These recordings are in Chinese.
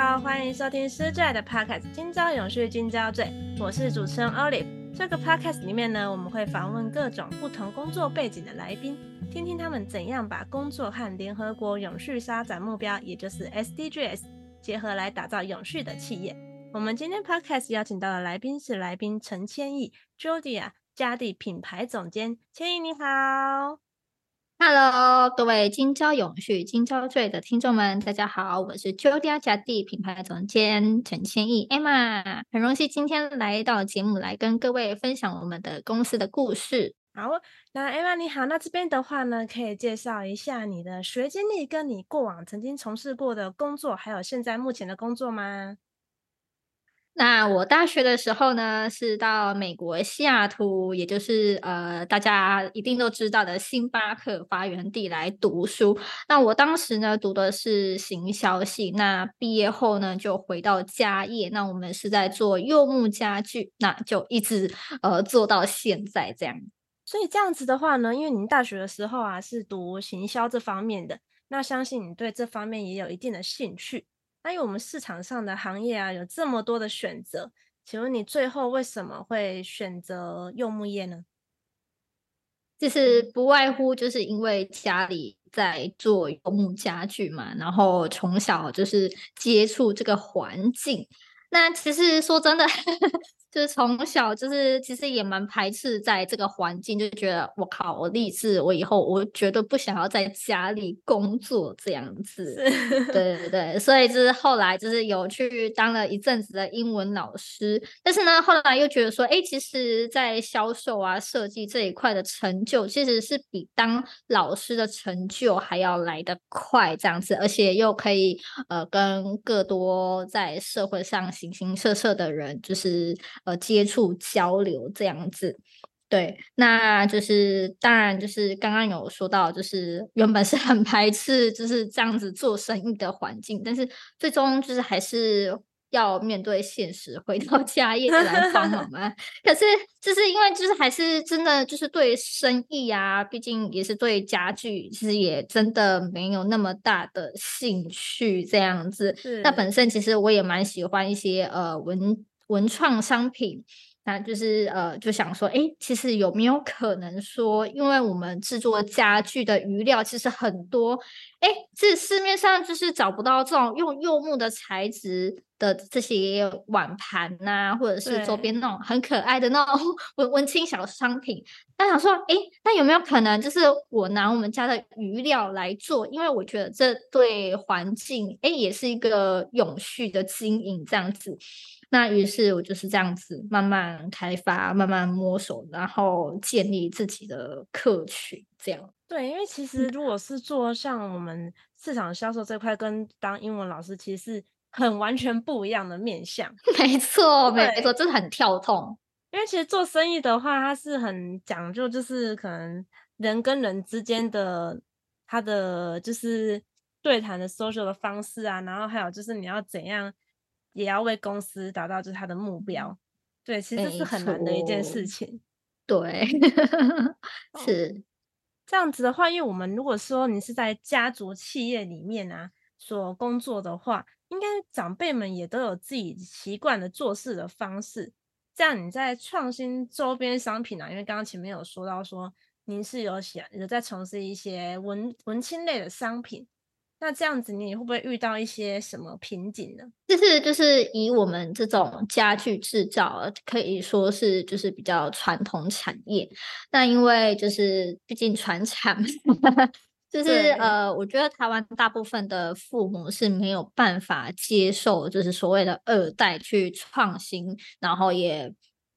好，欢迎收听失坠的 Podcast《今朝永续，今朝醉》，我是主持人 Olive。这个 Podcast 里面呢，我们会访问各种不同工作背景的来宾，听听他们怎样把工作和联合国永续发展目标，也就是 SDGs 结合来打造永续的企业。我们今天 Podcast 邀请到的来宾是来宾陈千亿 Jodia 嘉蒂品牌总监，千亿你好。Hello，各位今朝永续、今朝醉的听众们，大家好，我是 Jodia 嘉蒂品牌总监陈千亿 Emma，很荣幸今天来到节目来跟各位分享我们的公司的故事。好，那 Emma 你好，那这边的话呢，可以介绍一下你的学经历，跟你过往曾经从事过的工作，还有现在目前的工作吗？那我大学的时候呢，是到美国西雅图，也就是呃大家一定都知道的星巴克发源地来读书。那我当时呢读的是行销系，那毕业后呢就回到家业，那我们是在做柚木家具，那就一直呃做到现在这样。所以这样子的话呢，因为您大学的时候啊是读行销这方面的，那相信你对这方面也有一定的兴趣。那因为我们市场上的行业啊，有这么多的选择，请问你最后为什么会选择柚木业呢？就是不外乎就是因为家里在做柚木家具嘛，然后从小就是接触这个环境。那其实说真的。就是从小就是其实也蛮排斥在这个环境，就觉得我靠，我立志，我以后我绝对不想要在家里工作这样子。对对对，所以就是后来就是有去当了一阵子的英文老师，但是呢，后来又觉得说，哎，其实，在销售啊、设计这一块的成就，其实是比当老师的成就还要来得快这样子，而且又可以呃跟更多在社会上形形色色的人，就是。呃，接触交流这样子，对，那就是当然就是刚刚有说到，就是原本是很排斥就是这样子做生意的环境，但是最终就是还是要面对现实，回到家业来帮忙嘛。可是就是因为就是还是真的就是对生意啊，毕竟也是对家具，其实也真的没有那么大的兴趣这样子。那本身其实我也蛮喜欢一些呃文。文创商品，那就是呃，就想说，哎，其实有没有可能说，因为我们制作家具的余料其实很多，哎，这市面上就是找不到这种用柚木的材质的这些碗盘呐、啊，或者是周边那种很可爱的那种 文文青小商品。那想说，哎，那有没有可能，就是我拿我们家的余料来做？因为我觉得这对环境，哎，也是一个永续的经营这样子。那于是我就是这样子慢慢开发，慢慢摸索，然后建立自己的客群，这样。对，因为其实如果是做像我们市场销售这块，跟当英文老师其实是很完全不一样的面相。没错，没错，真的很跳痛。因为其实做生意的话，它是很讲究，就是可能人跟人之间的他的就是对谈的 social 的方式啊，然后还有就是你要怎样。也要为公司达到就是他的目标，对，其实是很难的一件事情。对，是这样子的话，因为我们如果说你是在家族企业里面啊所工作的话，应该长辈们也都有自己习惯的做事的方式。这样你在创新周边商品啊，因为刚刚前面有说到说您是有想有在从事一些文文青类的商品。那这样子，你会不会遇到一些什么瓶颈呢？就是就是以我们这种家具制造，可以说是就是比较传统产业。那因为就是毕竟传产，就是呃，我觉得台湾大部分的父母是没有办法接受，就是所谓的二代去创新，然后也。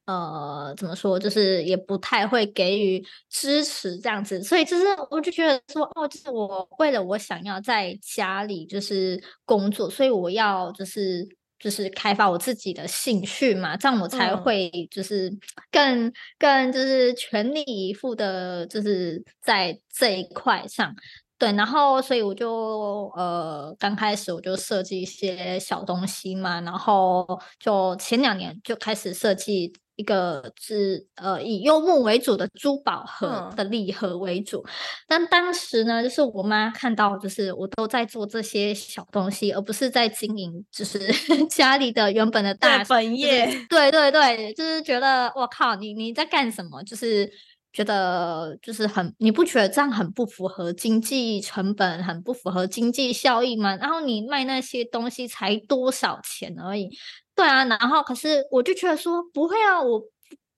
呃，怎么说，就是也不太会给予支持这样子，所以就是我就觉得说，哦，就是我为了我想要在家里就是工作，所以我要就是就是开发我自己的兴趣嘛，这样我才会就是更更就是全力以赴的，就是在这一块上。对，然后所以我就呃刚开始我就设计一些小东西嘛，然后就前两年就开始设计一个是呃以柚木为主的珠宝盒的礼盒为主。嗯、但当时呢，就是我妈看到就是我都在做这些小东西，而不是在经营就是 家里的原本的大本业。对对对，就是觉得我靠，你你在干什么？就是。觉得就是很，你不觉得这样很不符合经济成本，很不符合经济效益吗？然后你卖那些东西才多少钱而已，对啊。然后可是我就觉得说不会啊，我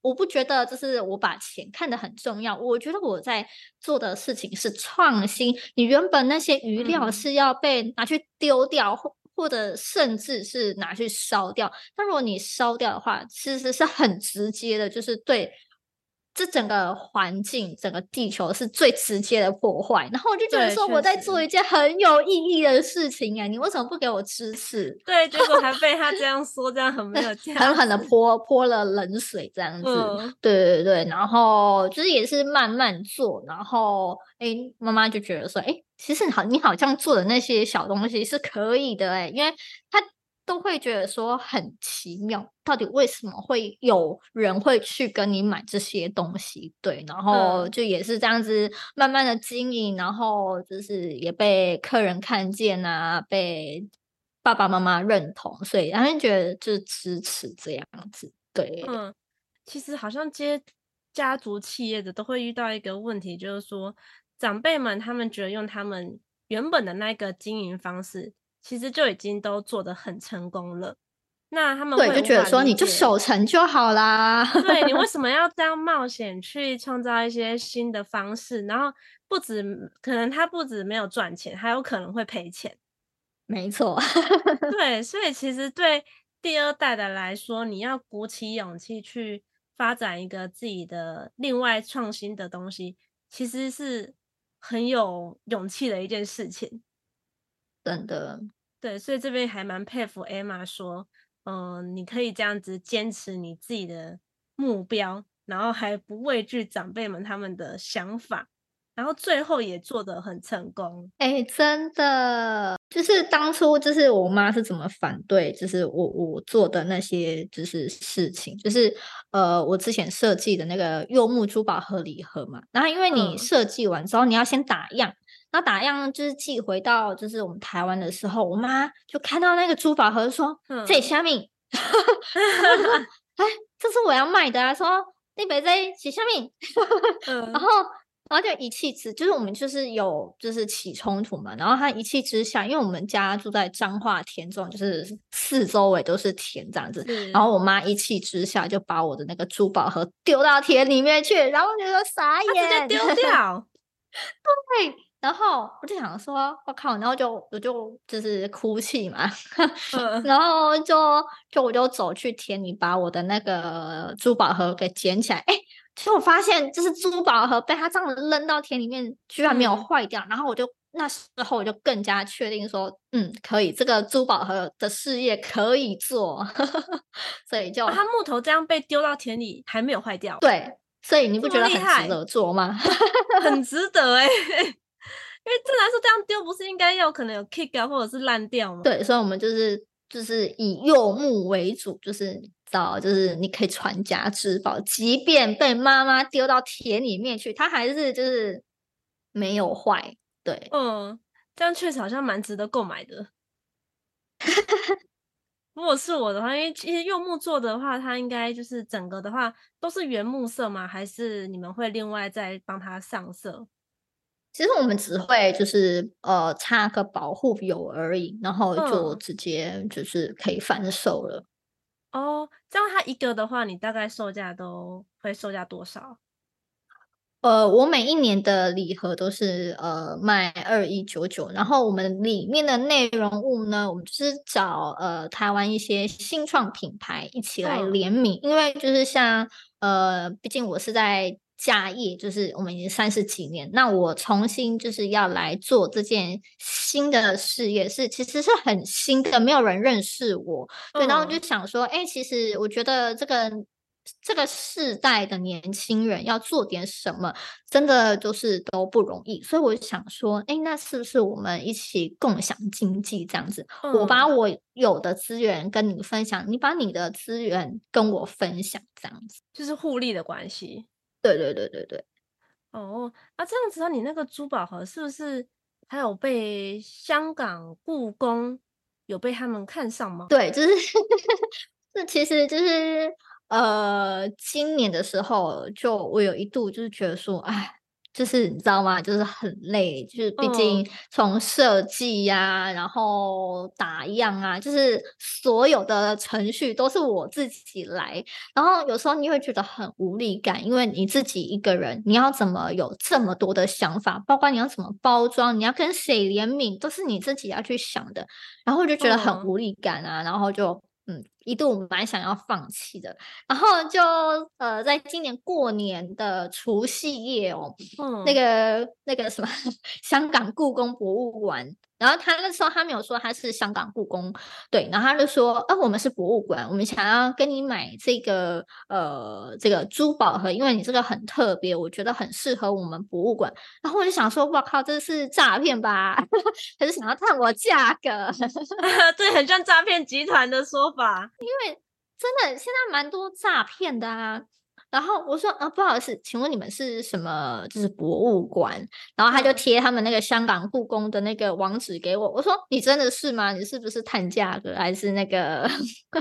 我不觉得就是我把钱看得很重要。我觉得我在做的事情是创新。你原本那些余料是要被拿去丢掉，或、嗯、或者甚至是拿去烧掉。那如果你烧掉的话，其实是很直接的，就是对。这整个环境，整个地球是最直接的破坏。然后我就觉得说，我在做一件很有意义的事情哎，你为什么不给我支持？对，结果还被他这样说，这样很没有价狠狠的泼泼了冷水，这样子。嗯、对对对，然后就是也是慢慢做，然后哎，妈妈就觉得说，哎，其实好，你好像做的那些小东西是可以的哎，因为他。都会觉得说很奇妙，到底为什么会有人会去跟你买这些东西？对，然后就也是这样子慢慢的经营，然后就是也被客人看见啊，被爸爸妈妈认同，所以他们觉得就是支持这样子。对，嗯，其实好像接家族企业的都会遇到一个问题，就是说长辈们他们觉得用他们原本的那个经营方式。其实就已经都做得很成功了，那他们会对就觉得说你就守成就好啦。对，你为 什么要这样冒险去创造一些新的方式？然后不止可能他不止没有赚钱，还有可能会赔钱。没错，对，所以其实对第二代的来说，你要鼓起勇气去发展一个自己的另外创新的东西，其实是很有勇气的一件事情。真的。对，所以这边还蛮佩服 Emma 说，嗯、呃，你可以这样子坚持你自己的目标，然后还不畏惧长辈们他们的想法，然后最后也做得很成功。哎，真的，就是当初就是我妈是怎么反对，就是我我做的那些就是事情，就是呃，我之前设计的那个柚木珠宝盒礼盒嘛，然后因为你设计完之后，你要先打样。然后打样就是寄回到就是我们台湾的时候，我妈就看到那个珠宝盒说：“这虾米？哎，这是我要卖的啊！”说那边在写虾米，然后然后就一气之，就是我们就是有就是起冲突嘛。然后他一气之下，因为我们家住在彰化田中，就是四周围都是田这样子。然后我妈一气之下就把我的那个珠宝盒丢到田里面去，然后我就说傻眼，直接丢掉，对。然后我就想说，我靠，然后就我就就是哭泣嘛，然后就就我就走去田里，把我的那个珠宝盒给捡起来。哎，其实我发现，就是珠宝盒被他这样扔到田里面，居然没有坏掉。嗯、然后我就那时候我就更加确定说，嗯，可以，这个珠宝盒的事业可以做。所以就他木头这样被丢到田里还没有坏掉。对，所以你不觉得很值得做吗？很值得哎、欸。因为正常来说，这样丢不是应该有可能有 kick 啊，或者是烂掉吗？对，所以我们就是就是以柚木为主，就是找就是你可以传家之宝，即便被妈妈丢到田里面去，它还是就是没有坏。对，嗯，这样确实好像蛮值得购买的。如果是我的话，因为其实柚木做的话，它应该就是整个的话都是原木色吗？还是你们会另外再帮它上色？其实我们只会就是呃插个保护油而已，然后就直接就是可以贩售了。嗯。哦，这样它一个的话，你大概售价都会售价多少？呃，我每一年的礼盒都是呃卖二一九九，然后我们里面的内容物呢，我们就是找呃台湾一些新创品牌一起来联名，嗯，因为就是像呃，毕竟我是在。家业，就是我们已经三十几年，那我重新就是要来做这件新的事业，是其实是很新的，没有人认识我，对，然后就想说，哎、欸，其实我觉得这个。这个世代的年轻人要做点什么，真的就是都不容易。所以我想说，哎，那是不是我们一起共享经济这样子？嗯、我把我有的资源跟你分享，你把你的资源跟我分享，这样子就是互利的关系。对对对对对。哦，那这样子，你那个珠宝盒是不是还有被香港故宫有被他们看上吗？对，就是这其实就是。呃，今年的时候，就我有一度就是觉得说，哎，就是你知道吗？就是很累，就是毕竟从设计呀，然后打样啊，就是所有的程序都是我自己来，然后有时候你会觉得很无力感，因为你自己一个人，你要怎么有这么多的想法，包括你要怎么包装，你要跟谁联名，都是你自己要去想的，然后就觉得很无力感啊，然后就。嗯，一度蛮想要放弃的，然后就呃，在今年过年的除夕夜哦，嗯，那个那个什么，香港故宫博物馆。然后他那时候他没有说他是香港故宫，对，然后他就说，啊，我们是博物馆，我们想要跟你买这个呃这个珠宝盒，因为你这个很特别，我觉得很适合我们博物馆。然后我就想说，哇靠，这是诈骗吧？还是想要探我价格？对，很像诈骗集团的说法，因为真的现在蛮多诈骗的啊。然后我说啊，不好意思，请问你们是什么？就是博物馆。然后他就贴他们那个香港故宫的那个网址给我。我说你真的是吗？你是不是探价格还是那个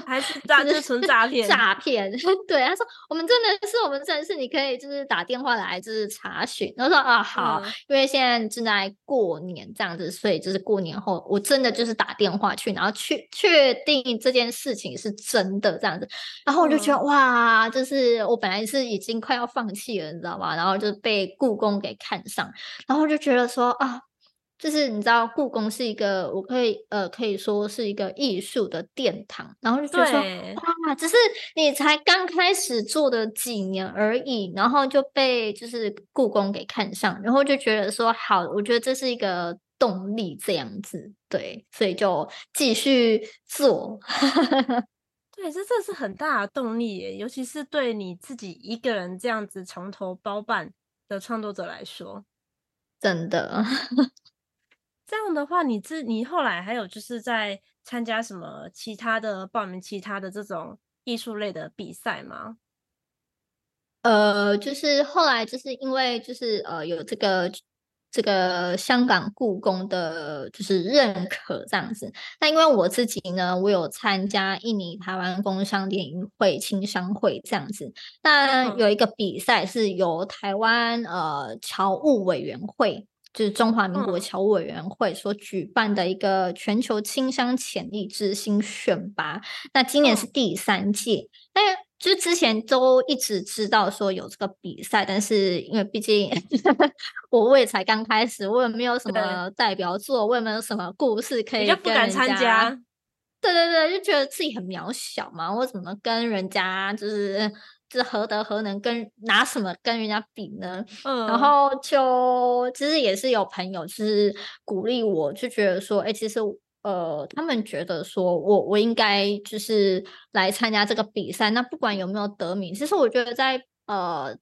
还 是诈就是纯诈 骗？诈骗？对，他说我们真的是，我们真的是，你可以就是打电话来就是查询。然后说啊好，嗯、因为现在正在过年这样子，所以就是过年后我真的就是打电话去，然后确确定这件事情是真的这样子。然后我就觉得、嗯、哇，就是我本来。是已经快要放弃了，你知道吗？然后就被故宫给看上，然后就觉得说啊，就是你知道，故宫是一个我可以呃可以说是一个艺术的殿堂，然后就觉得说哇，只是你才刚开始做的几年而已，然后就被就是故宫给看上，然后就觉得说好，我觉得这是一个动力，这样子对，所以就继续做。对，这这是很大的动力耶，尤其是对你自己一个人这样子从头包办的创作者来说，真的。这样的话，你自你后来还有就是在参加什么其他的报名其他的这种艺术类的比赛吗？呃，就是后来就是因为就是呃有这个。这个香港故宫的就是认可这样子，那因为我自己呢，我有参加印尼台湾工商联谊会青商会这样子，那有一个比赛是由台湾呃侨务委员会，就是中华民国侨务委员会所举办的一个全球青商潜力之星选拔，那今年是第三届，但就之前都一直知道说有这个比赛，但是因为毕竟 我我也才刚开始，我也没有什么代表作，我也没有什么故事可以不敢参加。对对对，就觉得自己很渺小嘛，我怎么跟人家就是就是何德何能跟拿什么跟人家比呢？嗯，然后就其实也是有朋友就是鼓励我，就觉得说，哎，其实。呃，他们觉得说我我应该就是来参加这个比赛。那不管有没有得名，其实我觉得在呃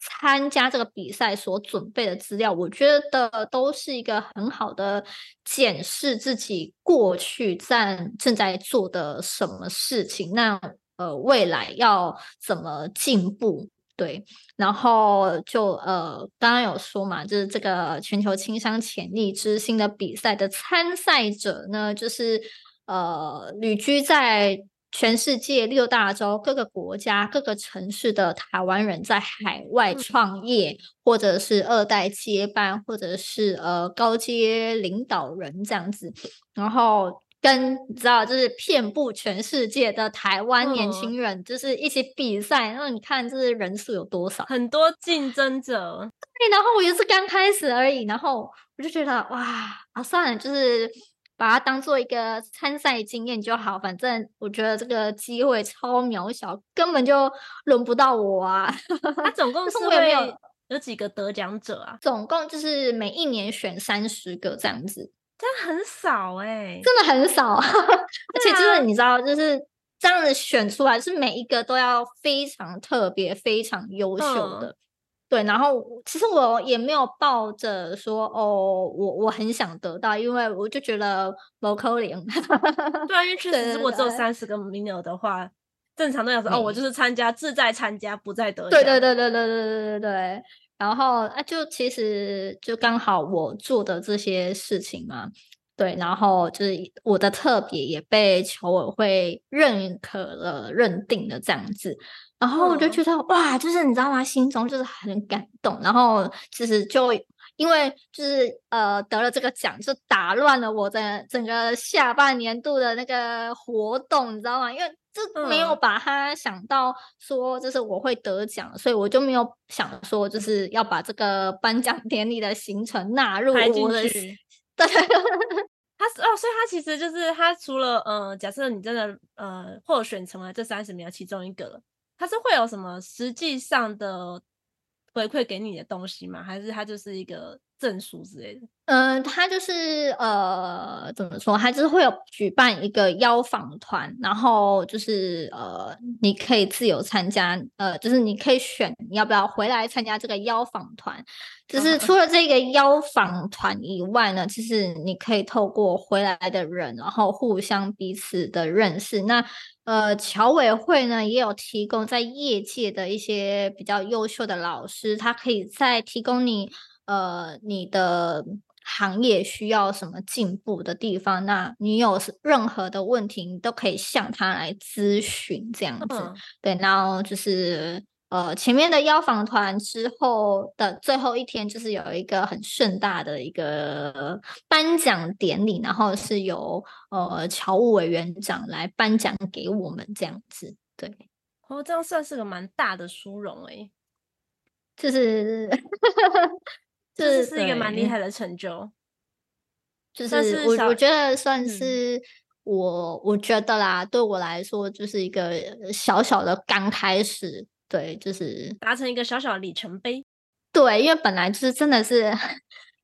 参加这个比赛所准备的资料，我觉得都是一个很好的检视自己过去在正在做的什么事情。那呃，未来要怎么进步？对，然后就呃，刚刚有说嘛，就是这个全球青商潜力之星的比赛的参赛者呢，就是呃，旅居在全世界六大洲各个国家各个城市的台湾人，在海外创业，或者是二代接班，或者是呃高阶领导人这样子，然后。跟你知道，就是遍布全世界的台湾年轻人，就是一起比赛。然后你看，这人数有多少？很多竞争者。对，然后我也是刚开始而已。然后我就觉得，哇，啊，算了，就是把它当做一个参赛经验就好。反正我觉得这个机会超渺小，根本就轮不到我啊。他总共是会有有几个得奖者啊？总共就是每一年选三十个这样子，真的很少哎、欸，真的很少。而且就是你知道，就是这样子选出来，是每一个都要非常特别、非常优秀的。嗯对，然后其实我也没有抱着说哦，我我很想得到，因为我就觉得某扣零。对啊，因为确实如果只有三十个名额的话，正常都要说哦，我就是参加，志在参加，不在得奖。对对对对对对对对对。然后啊，就其实就刚好我做的这些事情嘛，对，然后就是我的特别也被球委会认可了、认定了这样子。然后我就觉得、嗯、哇，就是你知道吗？心中就是很感动。然后其实就因为就是呃得了这个奖，就打乱了我的整个下半年度的那个活动，你知道吗？因为就没有把它想到说就是我会得奖，嗯、所以我就没有想说就是要把这个颁奖典礼的行程纳入我的。对，他是哦，所以他其实就是他除了呃，假设你真的呃获选成了这三十名的其中一个了。它是会有什么实际上的回馈给你的东西吗？还是他就是一个证书之类的？嗯，他就是呃，怎么说？他就是会有举办一个邀访团，然后就是呃，你可以自由参加，呃，就是你可以选你要不要回来参加这个邀访团。就是除了这个邀访团以外呢，其实你可以透过回来的人，然后互相彼此的认识。那呃，侨委会呢也有提供在业界的一些比较优秀的老师，他可以再提供你呃你的。行业需要什么进步的地方？那你有任何的问题，你都可以向他来咨询，这样子。嗯、对，然后就是呃，前面的邀访团之后的最后一天，就是有一个很盛大的一个颁奖典礼，然后是由呃侨务委员长来颁奖给我们，这样子。对，哦，这样算是个蛮大的殊荣诶，就是。这是一个蛮厉害的成就，就是我我觉得算是我、嗯、我觉得啦，对我来说就是一个小小的刚开始，对，就是达成一个小小的里程碑。对，因为本来就是真的是，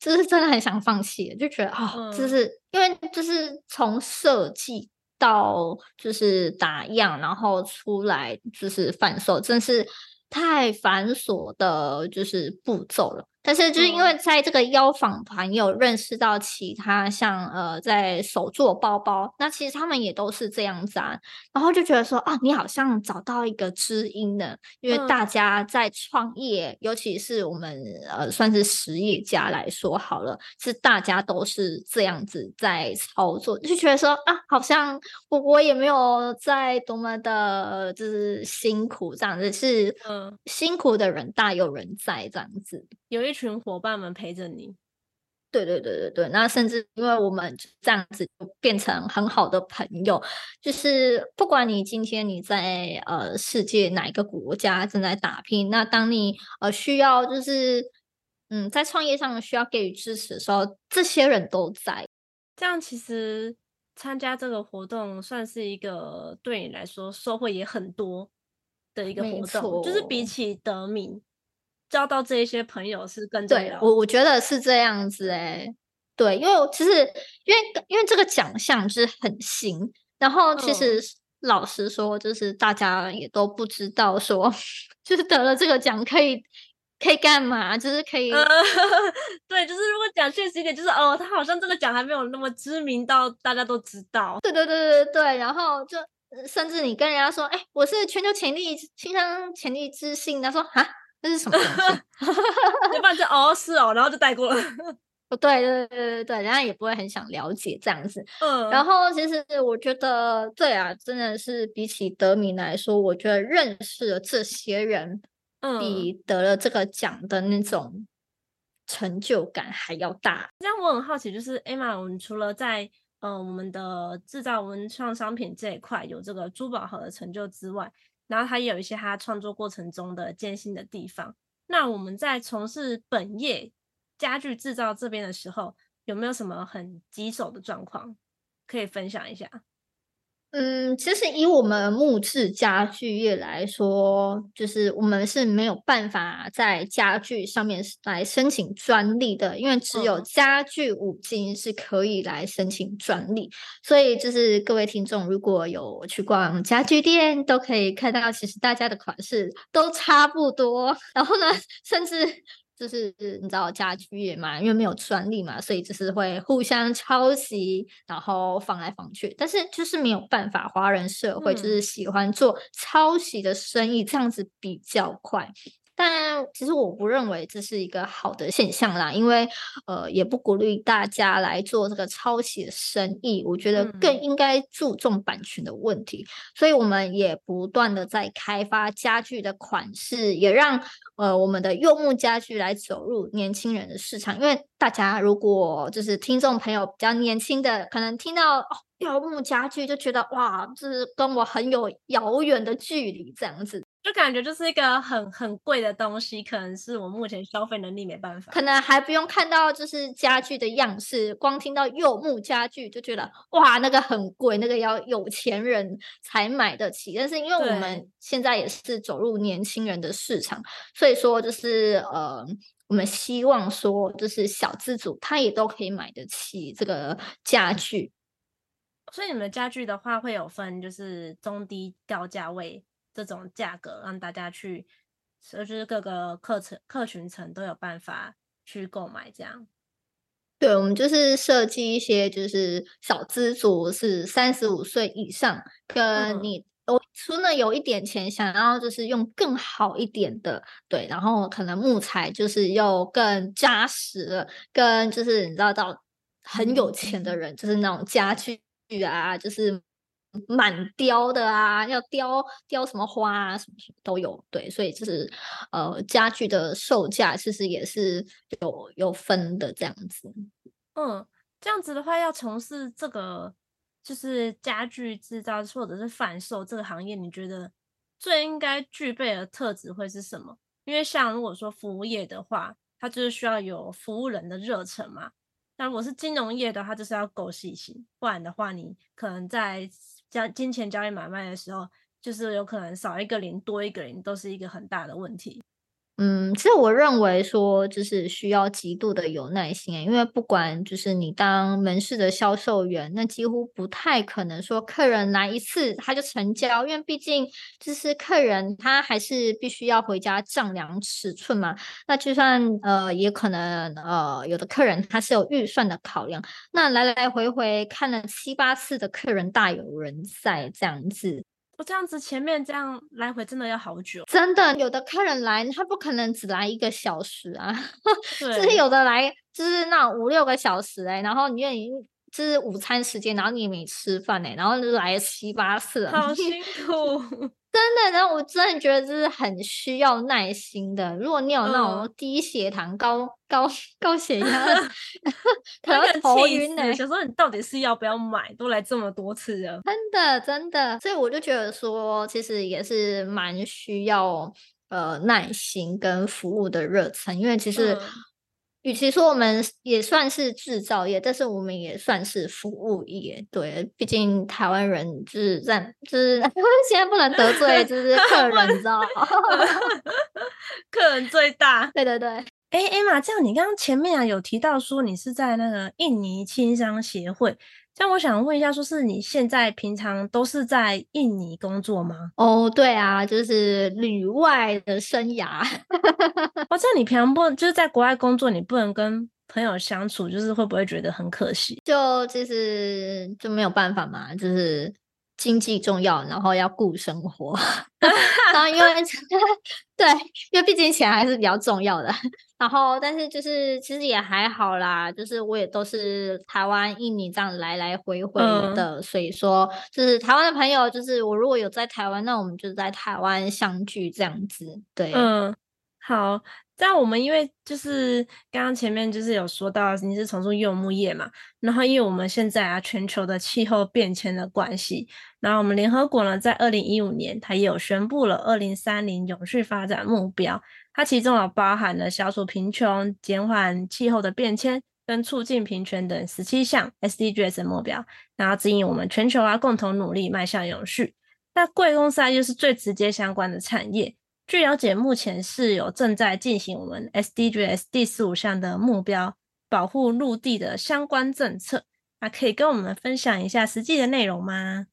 就是真的很想放弃，就觉得啊、哦，就是、嗯、因为就是从设计到就是打样，然后出来就是贩售，真是太繁琐的，就是步骤了。但是就是因为在这个邀访团有认识到其他像呃在手做包包，那其实他们也都是这样子啊，然后就觉得说啊，你好像找到一个知音呢，因为大家在创业，尤其是我们呃算是实业家来说好了，是大家都是这样子在操作，就觉得说啊，好像我我也没有在多么的就是辛苦这样子，是嗯。辛苦的人大有人在这样子。有一群伙伴们陪着你，对对对对对，那甚至因为我们这样子就变成很好的朋友，就是不管你今天你在呃世界哪一个国家正在打拼，那当你呃需要就是嗯在创业上需要给予支持的时候，这些人都在。这样其实参加这个活动算是一个对你来说收获也很多的一个活动，就是比起得名。交到这一些朋友是更重要的。我我觉得是这样子哎、欸，对，因为其实因为因为这个奖项是很新，然后其实老实说，就是大家也都不知道说，就是得了这个奖可以可以干嘛，就是可以，呃、对，就是如果讲现实一点，就是哦，他好像这个奖还没有那么知名到大家都知道。对对对对对，然后就甚至你跟人家说，哎，我是全球潜力新商潜力之星，他说啊。这是什么东西？一 般就哦是哦，然后就带过了。不对对对对对，人家也不会很想了解这样子。嗯，然后其实我觉得，对啊，真的是比起得名来说，我觉得认识了这些人，嗯比得了这个奖的那种成就感还要大。这样我很好奇，就是 Emma，我们除了在呃我们的制造文创商品这一块有这个珠宝盒的成就之外，然后他也有一些他创作过程中的艰辛的地方。那我们在从事本业家具制造这边的时候，有没有什么很棘手的状况可以分享一下？嗯，其实以我们木质家具业来说，就是我们是没有办法在家具上面来申请专利的，因为只有家具五金是可以来申请专利。所以，就是各位听众如果有去逛家具店，都可以看到，其实大家的款式都差不多。然后呢，甚至。就是你知道家居业嘛，因为没有专利嘛，所以就是会互相抄袭，然后仿来仿去。但是就是没有办法，华人社会就是喜欢做抄袭的生意，这样子比较快。但其实我不认为这是一个好的现象啦，因为呃也不鼓励大家来做这个抄袭的生意。我觉得更应该注重版权的问题，嗯、所以我们也不断的在开发家具的款式，也让呃我们的柚木家具来走入年轻人的市场。因为大家如果就是听众朋友比较年轻的，可能听到哦柚木家具就觉得哇，这是跟我很有遥远的距离这样子。就感觉就是一个很很贵的东西，可能是我目前消费能力没办法。可能还不用看到就是家具的样式，光听到柚木家具就觉得哇，那个很贵，那个要有钱人才买得起。但是因为我们现在也是走入年轻人的市场，所以说就是呃，我们希望说就是小资主他也都可以买得起这个家具。所以你们家具的话会有分就是中低高价位。这种价格让大家去，就是各个课程客群层都有办法去购买，这样。对，我们就是设计一些，就是小资族是三十五岁以上，跟你我除了有一点钱，想要就是用更好一点的，对，然后可能木材就是又更扎实了，跟就是你知道到很有钱的人，就是那种家具啊，就是。满雕的啊，要雕雕什么花啊，什么什么都有。对，所以就是呃，家具的售价其实也是有有分的这样子。嗯，这样子的话，要从事这个就是家具制造或者是贩售这个行业，你觉得最应该具备的特质会是什么？因为像如果说服务业的话，它就是需要有服务人的热忱嘛。那如果是金融业的话，就是要够细心，不然的话，你可能在交金钱交易买卖的时候，就是有可能少一个零多一个零，都是一个很大的问题。嗯，其实我认为说，就是需要极度的有耐心，因为不管就是你当门市的销售员，那几乎不太可能说客人来一次他就成交，因为毕竟就是客人他还是必须要回家丈量尺寸嘛。那就算呃，也可能呃，有的客人他是有预算的考量，那来来回回看了七八次的客人大有人在这样子。这样子前面这样来回真的要好久，真的有的客人来，他不可能只来一个小时啊，就是有的来就是那五六个小时哎、欸，然后你愿意就是午餐时间，然后你也没吃饭哎、欸，然后就来七八次，好辛 苦。真的，然后我真的觉得这是很需要耐心的。如果你有那种低血糖、高、嗯、高高血压，可能会头晕呢。想说你到底是要不要买？都来这么多次了，真的真的。所以我就觉得说，其实也是蛮需要呃耐心跟服务的热忱，因为其实。嗯与其说我们也算是制造业，但是我们也算是服务业。对，毕竟台湾人就是在，就是 现在不能得罪，就 是客人，你知道吗？客人最大。对对对。哎，Emma，这样你刚刚前面啊有提到说你是在那个印尼青商协会。那我想问一下，说是你现在平常都是在印尼工作吗？哦，对啊，就是旅外的生涯。哦，这样你平常不就是在国外工作，你不能跟朋友相处，就是会不会觉得很可惜？就就是就没有办法嘛，就是。经济重要，然后要顾生活，然后因为 对，因为毕竟钱还是比较重要的。然后，但是就是其实也还好啦，就是我也都是台湾、印尼这样来来回回的，嗯、所以说就是台湾的朋友，就是我如果有在台湾，那我们就在台湾相聚这样子。对，嗯，好。但我们因为就是刚刚前面就是有说到你是从事柚木业嘛，然后因为我们现在啊全球的气候变迁的关系，然后我们联合国呢在二零一五年它也有宣布了二零三零永续发展目标，它其中有包含了消除贫穷、减缓气候的变迁，跟促进平权等十七项 SDGs 的目标，然后指引我们全球啊共同努力迈向永续。那贵公司啊又是最直接相关的产业。据了解，目前是有正在进行我们 SDGs 第十五项的目标，保护陆地的相关政策。那可以跟我们分享一下实际的内容吗？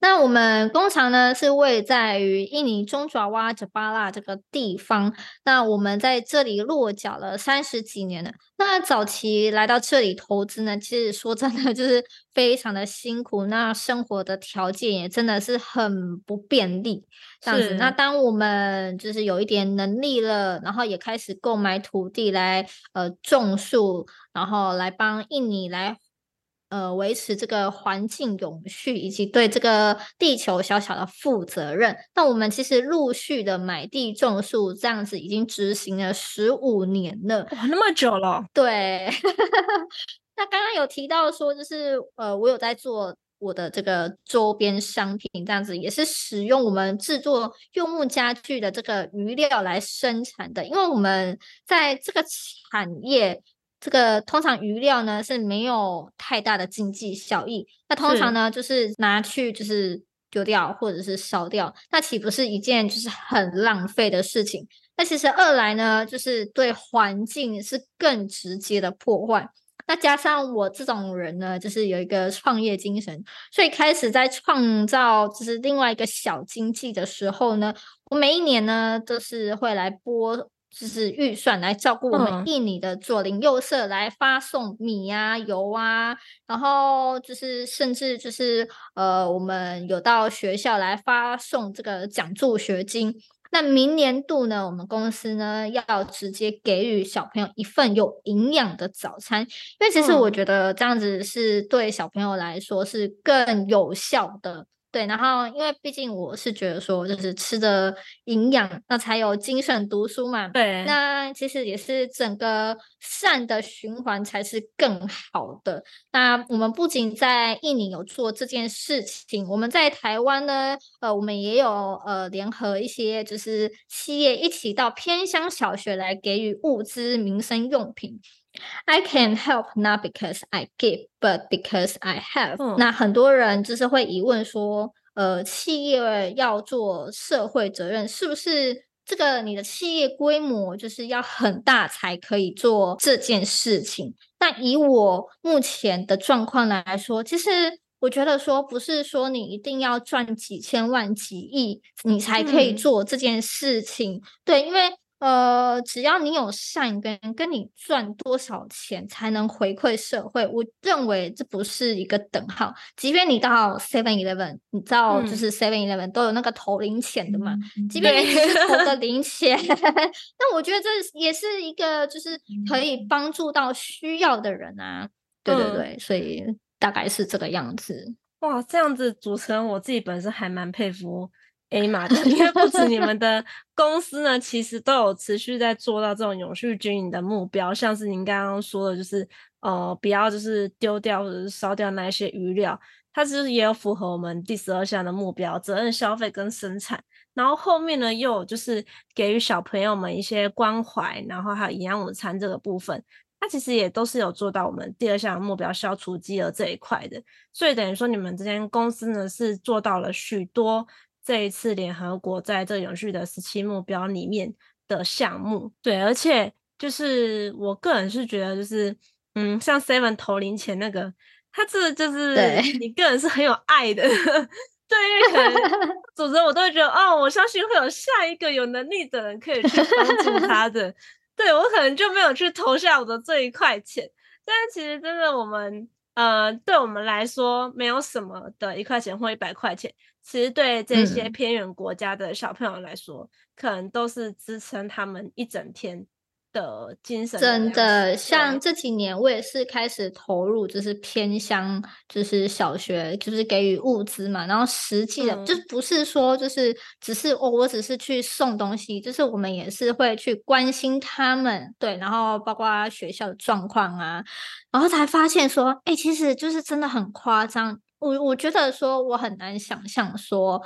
那我们工厂呢，是位在于印尼中爪哇哲巴拉这个地方。那我们在这里落脚了三十几年了。那早期来到这里投资呢，其实说真的就是非常的辛苦。那生活的条件也真的是很不便利。这样子，那当我们就是有一点能力了，然后也开始购买土地来呃种树，然后来帮印尼来。呃，维持这个环境永续，以及对这个地球小小的负责任。那我们其实陆续的买地种树，这样子已经执行了十五年了。哇，那么久了。对。那刚刚有提到说，就是呃，我有在做我的这个周边商品，这样子也是使用我们制作柚木家具的这个余料来生产的，因为我们在这个产业。这个通常余料呢是没有太大的经济效益，那通常呢就是拿去就是丢掉或者是烧掉，那岂不是一件就是很浪费的事情？那其实二来呢，就是对环境是更直接的破坏。那加上我这种人呢，就是有一个创业精神，所以开始在创造就是另外一个小经济的时候呢，我每一年呢都是会来拨。就是预算来照顾我们印尼的左邻右舍，来发送米啊、油啊，然后就是甚至就是呃，我们有到学校来发送这个奖助学金。那明年度呢，我们公司呢要直接给予小朋友一份有营养的早餐，因为其实我觉得这样子是对小朋友来说是更有效的。对，然后因为毕竟我是觉得说，就是吃的营养，那才有精神读书嘛。对，那其实也是整个善的循环才是更好的。那我们不仅在印尼有做这件事情，我们在台湾呢，呃，我们也有呃联合一些就是企业一起到偏乡小学来给予物资、民生用品。I can help not because I give, but because I have。嗯。那很多人就是会疑问说，呃，企业要做社会责任，是不是这个你的企业规模就是要很大才可以做这件事情？那以我目前的状况来说，其实我觉得说，不是说你一定要赚几千万、几亿，你才可以做这件事情。嗯。对，因为。呃，只要你有善根，跟你赚多少钱才能回馈社会，我认为这不是一个等号。即便你到 Seven Eleven，你知道就是 Seven Eleven 都有那个投零钱的嘛，嗯、即便你是投个 零钱，那我觉得这也是一个就是可以帮助到需要的人啊。对对对，嗯、所以大概是这个样子。哇，这样子组成，我自己本身还蛮佩服。A 嘛，因为不止你们的公司呢，其实都有持续在做到这种永续经营的目标，像是您刚刚说的，就是呃，不要就是丢掉或者是烧掉那一些余料，它其实也有符合我们第十二项的目标，责任消费跟生产。然后后面呢，又有就是给予小朋友们一些关怀，然后还有营养午餐这个部分，它其实也都是有做到我们第二项目标消除饥饿这一块的。所以等于说，你们这间公司呢，是做到了许多。这一次联合国在这个永续的十七目标里面的项目，对，而且就是我个人是觉得，就是嗯，像 Seven 投零钱那个，他这就是你个人是很有爱的，对，因为可能 组织我都会觉得，哦，我相信会有下一个有能力的人可以去帮助 他的，对，我可能就没有去投下我的这一块钱，但是其实真的我们。呃，对我们来说，没有什么的一块钱或一百块钱，其实对这些偏远国家的小朋友来说，嗯、可能都是支撑他们一整天的精神。真的，像这几年我也是开始投入，就是偏乡，就是小学，就是给予物资嘛。然后实际的，嗯、就不是说就是只是哦，我只是去送东西，就是我们也是会去关心他们，对，然后包括学校的状况啊。然后才发现说，哎、欸，其实就是真的很夸张。我我觉得说，我很难想象说，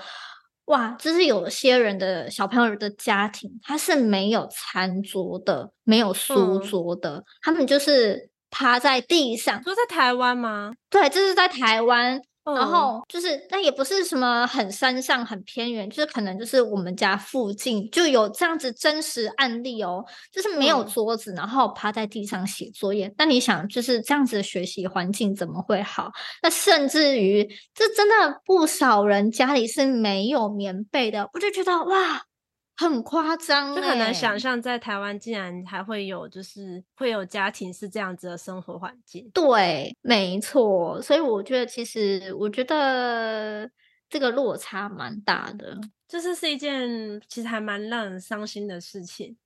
哇，就是有些人的小朋友的家庭，他是没有餐桌的，没有书桌的，嗯、他们就是趴在地上。说在台湾吗？对，这是在台湾。然后、嗯、就是，那也不是什么很山上、很偏远，就是可能就是我们家附近就有这样子真实案例哦，就是没有桌子，嗯、然后趴在地上写作业。那你想，就是这样子的学习环境怎么会好？那甚至于，这真的不少人家里是没有棉被的，我就觉得哇。很夸张、欸，就很难想象在台湾竟然还会有，就是会有家庭是这样子的生活环境。对，没错。所以我觉得，其实我觉得这个落差蛮大的，就是是一件其实还蛮让人伤心的事情。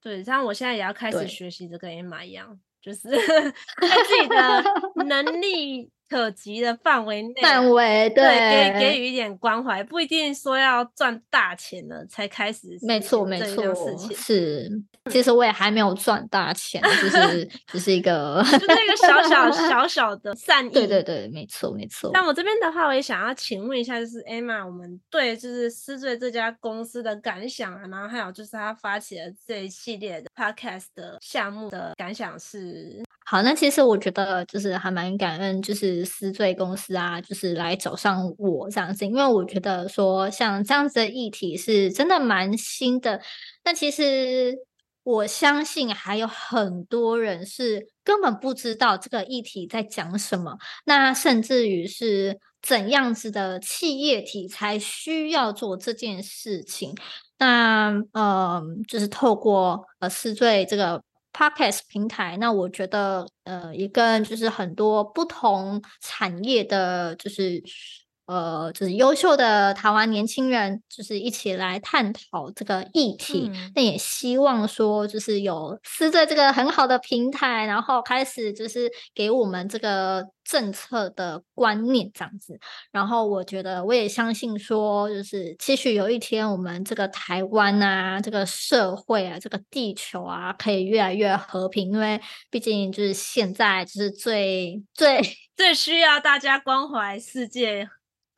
对，像我现在也要开始学习，这跟 Emma 一样，就是 在自己的能力。可及的范围内，范围对，对，给给予一点关怀，不一定说要赚大钱了才开始。没错，没错，是。其实我也还没有赚大钱，就是只是一个，就那个小小 小小的善意。对对对，没错没错。那我这边的话，我也想要请问一下，就是 Emma，我们对就是思缀这家公司的感想啊，然后还有就是他发起了这一系列的 Podcast 的项目的感想是。好，那其实我觉得就是还蛮感恩，就是思缀公司啊，就是来找上我这样子，因为我觉得说像这样子的议题是真的蛮新的。那其实我相信还有很多人是根本不知道这个议题在讲什么，那甚至于是怎样子的企业体才需要做这件事情。那呃，就是透过呃思缀这个。Podcast 平台，那我觉得，呃，也跟就是很多不同产业的，就是。呃，就是优秀的台湾年轻人，就是一起来探讨这个议题。那、嗯、也希望说，就是有思在这个很好的平台，然后开始就是给我们这个政策的观念这样子。然后我觉得，我也相信说，就是期许有一天，我们这个台湾啊，这个社会啊，这个地球啊，可以越来越和平。因为毕竟就是现在就是最最最需要大家关怀世界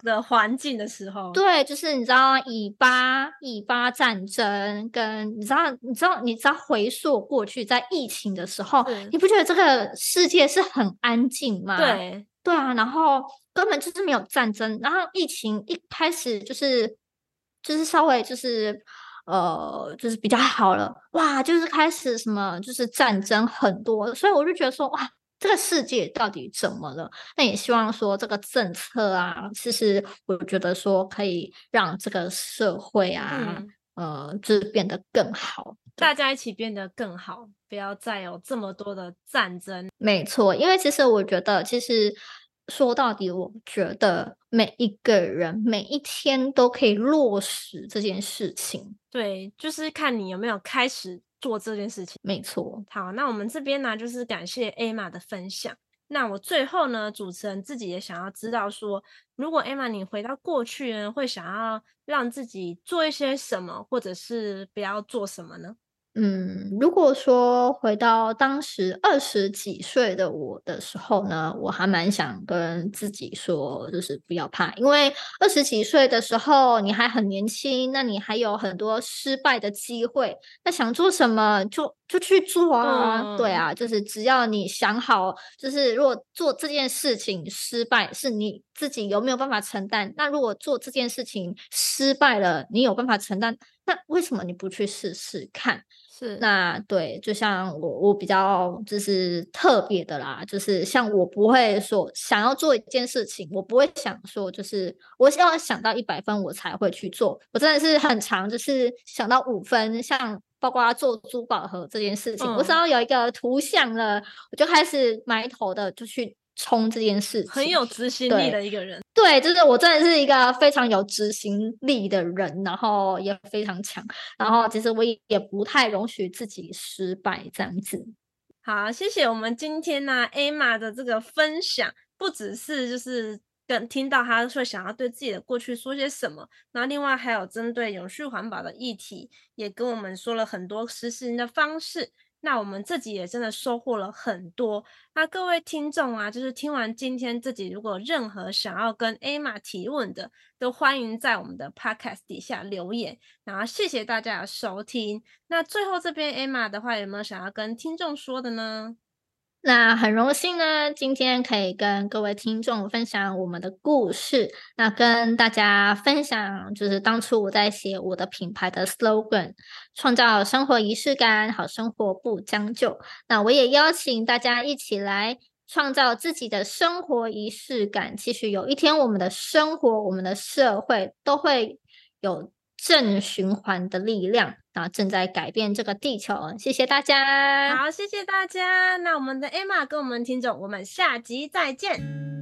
的环境的时候，对，就是你知道以巴以巴战争，跟你知道你知道你知道回溯过去，在疫情的时候，你不觉得这个世界是很安静吗？对对啊，然后根本就是没有战争，然后疫情一开始就是就是稍微就是呃就是比较好了，哇，就是开始什么就是战争很多，所以我就觉得说哇。这个世界到底怎么了？那也希望说这个政策啊，其实我觉得说可以让这个社会啊，嗯、呃，就是变得更好，大家一起变得更好，不要再有这么多的战争。没错，因为其实我觉得，其实说到底，我觉得每一个人每一天都可以落实这件事情。对，就是看你有没有开始。做这件事情，没错。好，那我们这边呢，就是感谢 Emma 的分享。那我最后呢，主持人自己也想要知道说，如果 Emma 你回到过去呢，会想要让自己做一些什么，或者是不要做什么呢？嗯，如果说回到当时二十几岁的我的时候呢，我还蛮想跟自己说，就是不要怕，因为二十几岁的时候你还很年轻，那你还有很多失败的机会，那想做什么就就去做啊，嗯、对啊，就是只要你想好，就是如果做这件事情失败，是你自己有没有办法承担？那如果做这件事情失败了，你有办法承担？那为什么你不去试试看？是，那对，就像我，我比较就是特别的啦，就是像我不会说想要做一件事情，我不会想说就是我要想到一百分我才会去做，我真的是很长，就是想到五分，像包括做珠宝盒这件事情，嗯、我只要有一个图像了，我就开始埋头的就去。冲这件事情，很有执行力的一个人。对，对，就是我真的是一个非常有执行力的人，然后也非常强，然后其实我也不太容许自己失败这样子。好，谢谢我们今天呢、啊、Emma 的这个分享，不只是就是跟听到她会想要对自己的过去说些什么，然后另外还有针对永续环保的议题，也跟我们说了很多实行的方式。那我们自己也真的收获了很多。那各位听众啊，就是听完今天自己如果任何想要跟 Emma 提问的，都欢迎在我们的 Podcast 底下留言。然后谢谢大家的收听。那最后这边 Emma 的话，有没有想要跟听众说的呢？那很荣幸呢，今天可以跟各位听众分享我们的故事。那跟大家分享，就是当初我在写我的品牌的 slogan，创造生活仪式感，好生活不将就。那我也邀请大家一起来创造自己的生活仪式感。其实有一天，我们的生活，我们的社会都会有正循环的力量。啊，正在改变这个地球，谢谢大家。好，谢谢大家。那我们的 Emma 跟我们听众，我们下集再见。